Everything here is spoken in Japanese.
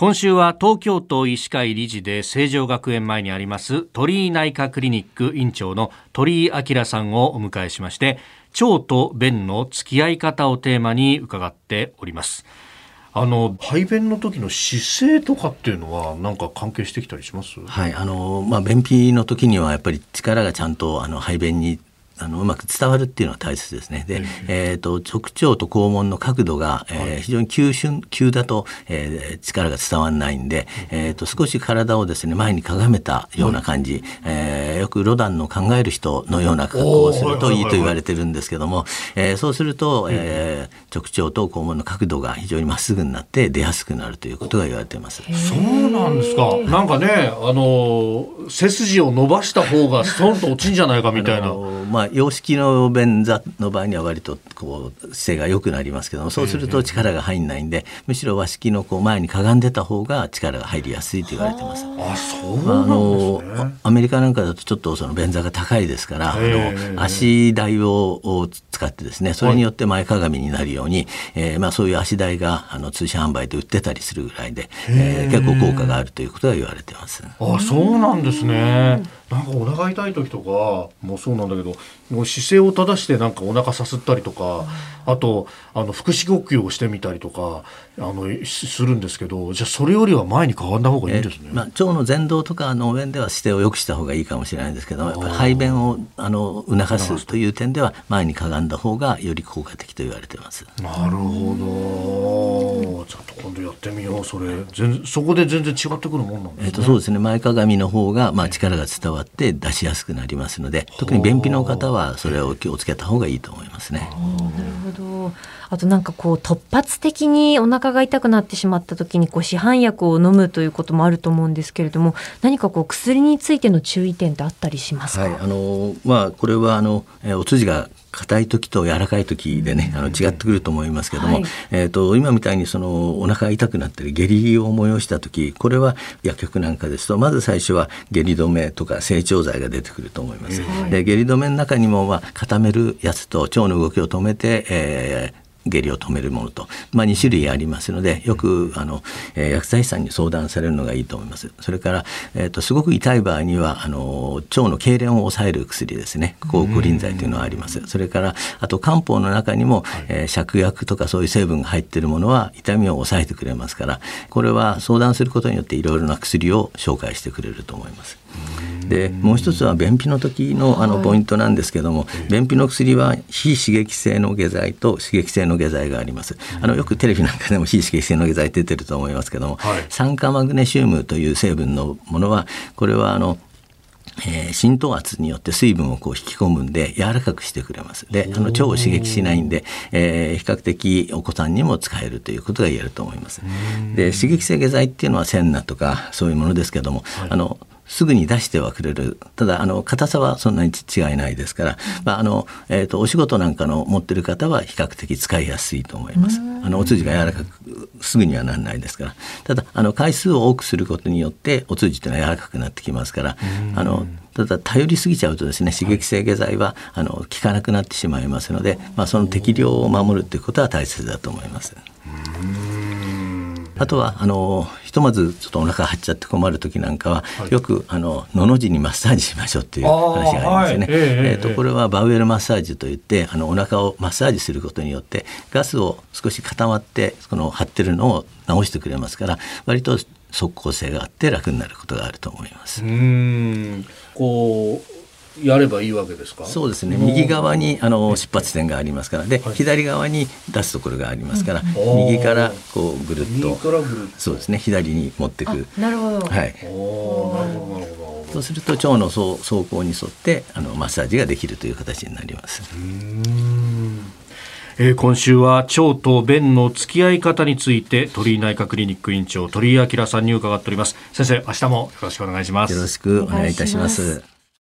今週は東京都医師会理事で成城学園前にあります鳥居内科クリニック院長の鳥居明さんをお迎えしまして腸と便の付き合い方をテーマに伺っております。あの排便の時の姿勢とかっていうのは何か関係してきたりします？はいあのまあ便秘の時にはやっぱり力がちゃんとあの排便にあのうまく伝わるっていうのは大切ですね。で、えーと、直腸と肛門の角度が、えー、非常に急瞬急だと、えー、力が伝わらないんで、えーと、少し体をですね前にかがめたような感じ、はい、えー、よくロダンの考える人のような格好をするといいと言われてるんですけども、えー、そうすると、えー、直腸と肛門の角度が非常にまっすぐになって出やすくなるということが言われています。そうなんですか。なんかね、あの背筋を伸ばした方がストンと落ちんじゃないかみたいな。まあ洋式の便座の場合には割とこう姿勢が良くなりますけどもそうすると力が入んないんで、むしろ和式のこう前にかがんでた方が力が入りやすいと言われてます。あそうなんですね、アメリカなんかだとちょっとその便座が高いですからあの足台をを使ってですねそれによって前かがみになるように、えー、まあ、そういう足台があの通信販売で売ってたりするぐらいで、えー、結構効果があるということが言われてます。あそうなんですね。なんかお腹痛い時とかもそうなんだけどもう姿勢を正してなんかお腹さすったりとか、あとあの腹式呼吸をしてみたりとかあのするんですけどじゃあそれよりは前に変わんだ方がいいんですね、まあ、腸の前動とかの面では姿勢を良くした方がいいかもしれないんですけどやっぱり排便をあの促すという点では前にかがんだ方がより効果的と言われてます。なるほど。ちょっと今度やってみようそれ。全そこで全然違ってくるもんなんですね。えっとそうですね。前かがみの方がまあ力が伝わって出しやすくなりますので特に便秘の方はそれを気をつけた方がいいと思いますね。なるほど。あとなんかこう突発的にお腹が痛くなってしまった時にこう市販薬を飲むということもあると思うんですけれども何かこう薬についての注意点ってあったりしますか、はい、あのまあ、これはあのお通じが硬い時と柔らかい時でねあの違ってくると思いますけども、はい、えーと、今みたいにそのお腹が痛くなったり下痢を催した時これは薬局なんかですとまず最初は下痢止めとか成長剤が出てくると思います。はい、で下痢止めの中にも、まあ、固めるやつと腸の動きを止めて、えー下痢を止めるものと、まあ、2種類ありますのでよくあの、えー、薬剤師さんに相談されるのがいいと思います。それから、えーと、すごく痛い場合にはあの腸の痙攣を抑える薬ですね。抗コリン剤というのはあります。それからあと漢方の中にも、えー、芍薬とかそういう成分が入っているものは痛みを抑えてくれますからこれは相談することによっていろいろな薬を紹介してくれると思います。でもう一つは便秘の時のあのポイントなんですけども、はい、便秘の薬は非刺激性の下剤と刺激性の下剤があります。あのよくテレビなんかでも 非刺激性の下剤出てると思いますけども、はい、酸化マグネシウムという成分のものはこれはあのえー、浸透圧によって水分をこう引き込むんで柔らかくしてくれます。で、あの腸を刺激しないんで、えー、比較的お子さんにも使えるということが言えると思います。で、刺激性下剤っていうのはセンナとかそういうものですけども、はい、あのすぐに出してはくれる。ただあの硬さはそんなに違いないですから、まああのえーと、お仕事なんかの持ってる方は比較的使いやすいと思います。あのお通じが柔らかくすぐにはならないですから。ただあの回数を多くすることによってお通じというのは柔らかくなってきますから。あのただ頼りすぎちゃうとですね刺激性下剤はあの効かなくなってしまいますので、まあ、その適量を守るということは大切だと思います。あとはあのひとまずちょっとお腹張っちゃって困る時なんかは、はい、よくあののの字にマッサージしましょうっていう話がありますよね。はい、えー、とこれはバウエルマッサージといってあのお腹をマッサージすることによってガスを少し固まってこの張ってるのを治してくれますから割と即効性があって楽になることがあると思います。うんこうやればいいわけですか？そうですね。右側にあの出発点がありますから。で、はい、左側に出すところがありますから、うん、右からこうぐるっと。そうですね。左に持っていくなるほど。はい。そうすると腸の走行に沿ってあのマッサージができるという形になります。えー、今週は腸と便の付き合い方について鳥居内科クリニック院長鳥居明さんに伺っております。先生明日もよろしくお願いします。よろしくお願いいたします